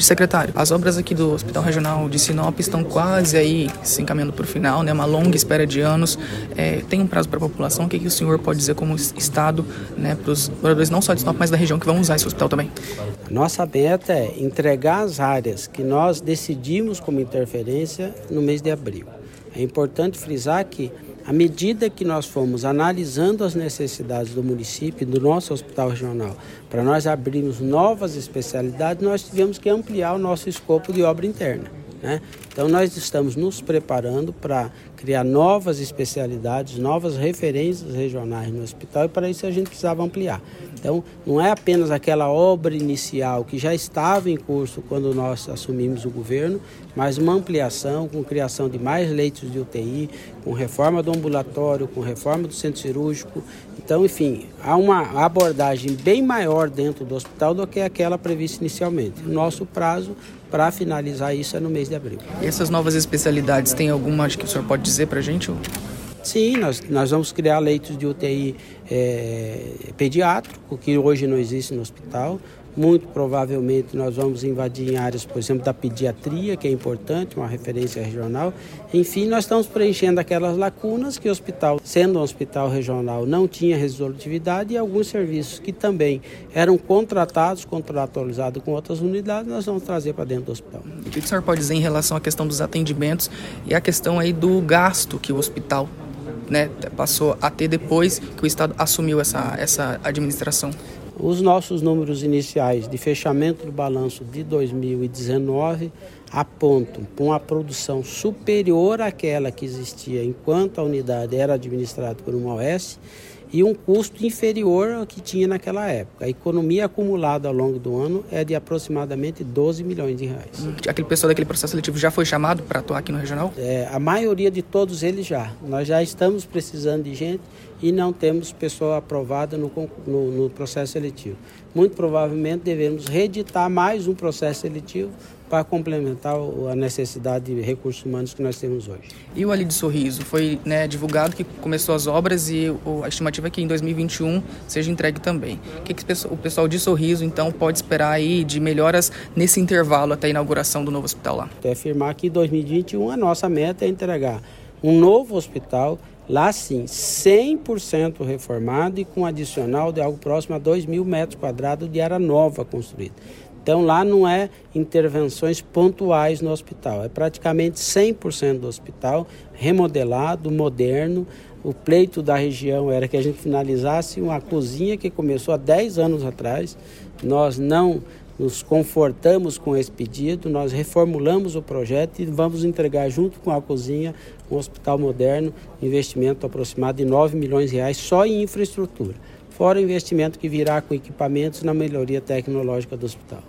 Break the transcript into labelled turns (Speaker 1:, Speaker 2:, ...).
Speaker 1: Secretário, as obras aqui do Hospital Regional de Sinop estão quase aí se encaminhando para o final, né? Uma longa espera de anos. É, tem um prazo para a população. O que, que, o senhor pode dizer como Estado, né, para os moradores não só de Sinop, mas da região que vão usar esse hospital também?
Speaker 2: Nossa meta é entregar as áreas que nós decidimos como interferência no mês de abril. É importante frisar que à medida que nós fomos analisando as necessidades do município, do nosso hospital regional, para nós abrirmos novas especialidades, nós tivemos que ampliar o nosso escopo de obra interna. Né? Então, nós estamos nos preparando para criar novas especialidades, novas referências regionais no hospital e para isso a gente precisava ampliar. Então, não é apenas aquela obra inicial que já estava em curso quando nós assumimos o governo, mas uma ampliação com criação de mais leitos de UTI, com reforma do ambulatório, com reforma do centro cirúrgico. Então, enfim, há uma abordagem bem maior dentro do hospital do que aquela prevista inicialmente. O nosso prazo para finalizar isso é no mês de abril.
Speaker 1: Essas novas especialidades, tem alguma que o senhor pode dizer para a gente?
Speaker 2: Sim, nós, nós vamos criar leitos de UTI é, pediátrico, que hoje não existe no hospital. Muito provavelmente nós vamos invadir em áreas, por exemplo, da pediatria, que é importante, uma referência regional. Enfim, nós estamos preenchendo aquelas lacunas que o hospital, sendo um hospital regional, não tinha resolutividade e alguns serviços que também eram contratados, contratualizados com outras unidades, nós vamos trazer para dentro do hospital.
Speaker 1: O que o senhor pode dizer em relação à questão dos atendimentos e a questão aí do gasto que o hospital né, passou a ter depois que o Estado assumiu essa, essa administração?
Speaker 2: Os nossos números iniciais de fechamento do balanço de 2019 apontam para uma produção superior àquela que existia enquanto a unidade era administrada por uma OS e um custo inferior ao que tinha naquela época. A economia acumulada ao longo do ano é de aproximadamente 12 milhões de reais.
Speaker 1: Hum, aquele pessoal daquele processo seletivo já foi chamado para atuar aqui no regional?
Speaker 2: É, a maioria de todos eles já. Nós já estamos precisando de gente e não temos pessoa aprovada no, no, no processo seletivo. Muito provavelmente devemos reeditar mais um processo seletivo para complementar a necessidade de recursos humanos que nós temos hoje.
Speaker 1: E o Ali de Sorriso? Foi né, divulgado que começou as obras e a estimativa é que em 2021 seja entregue também. O que, que o pessoal de Sorriso, então, pode esperar aí de melhoras nesse intervalo até a inauguração do novo hospital lá?
Speaker 2: É afirmar que em 2021 a nossa meta é entregar um novo hospital Lá sim, 100% reformado e com adicional de algo próximo a 2 mil metros quadrados de área nova construída. Então lá não é intervenções pontuais no hospital, é praticamente 100% do hospital remodelado, moderno. O pleito da região era que a gente finalizasse uma cozinha que começou há 10 anos atrás. Nós não nos confortamos com esse pedido, nós reformulamos o projeto e vamos entregar junto com a cozinha um hospital moderno, investimento aproximado de 9 milhões de reais só em infraestrutura, fora o investimento que virá com equipamentos na melhoria tecnológica do hospital.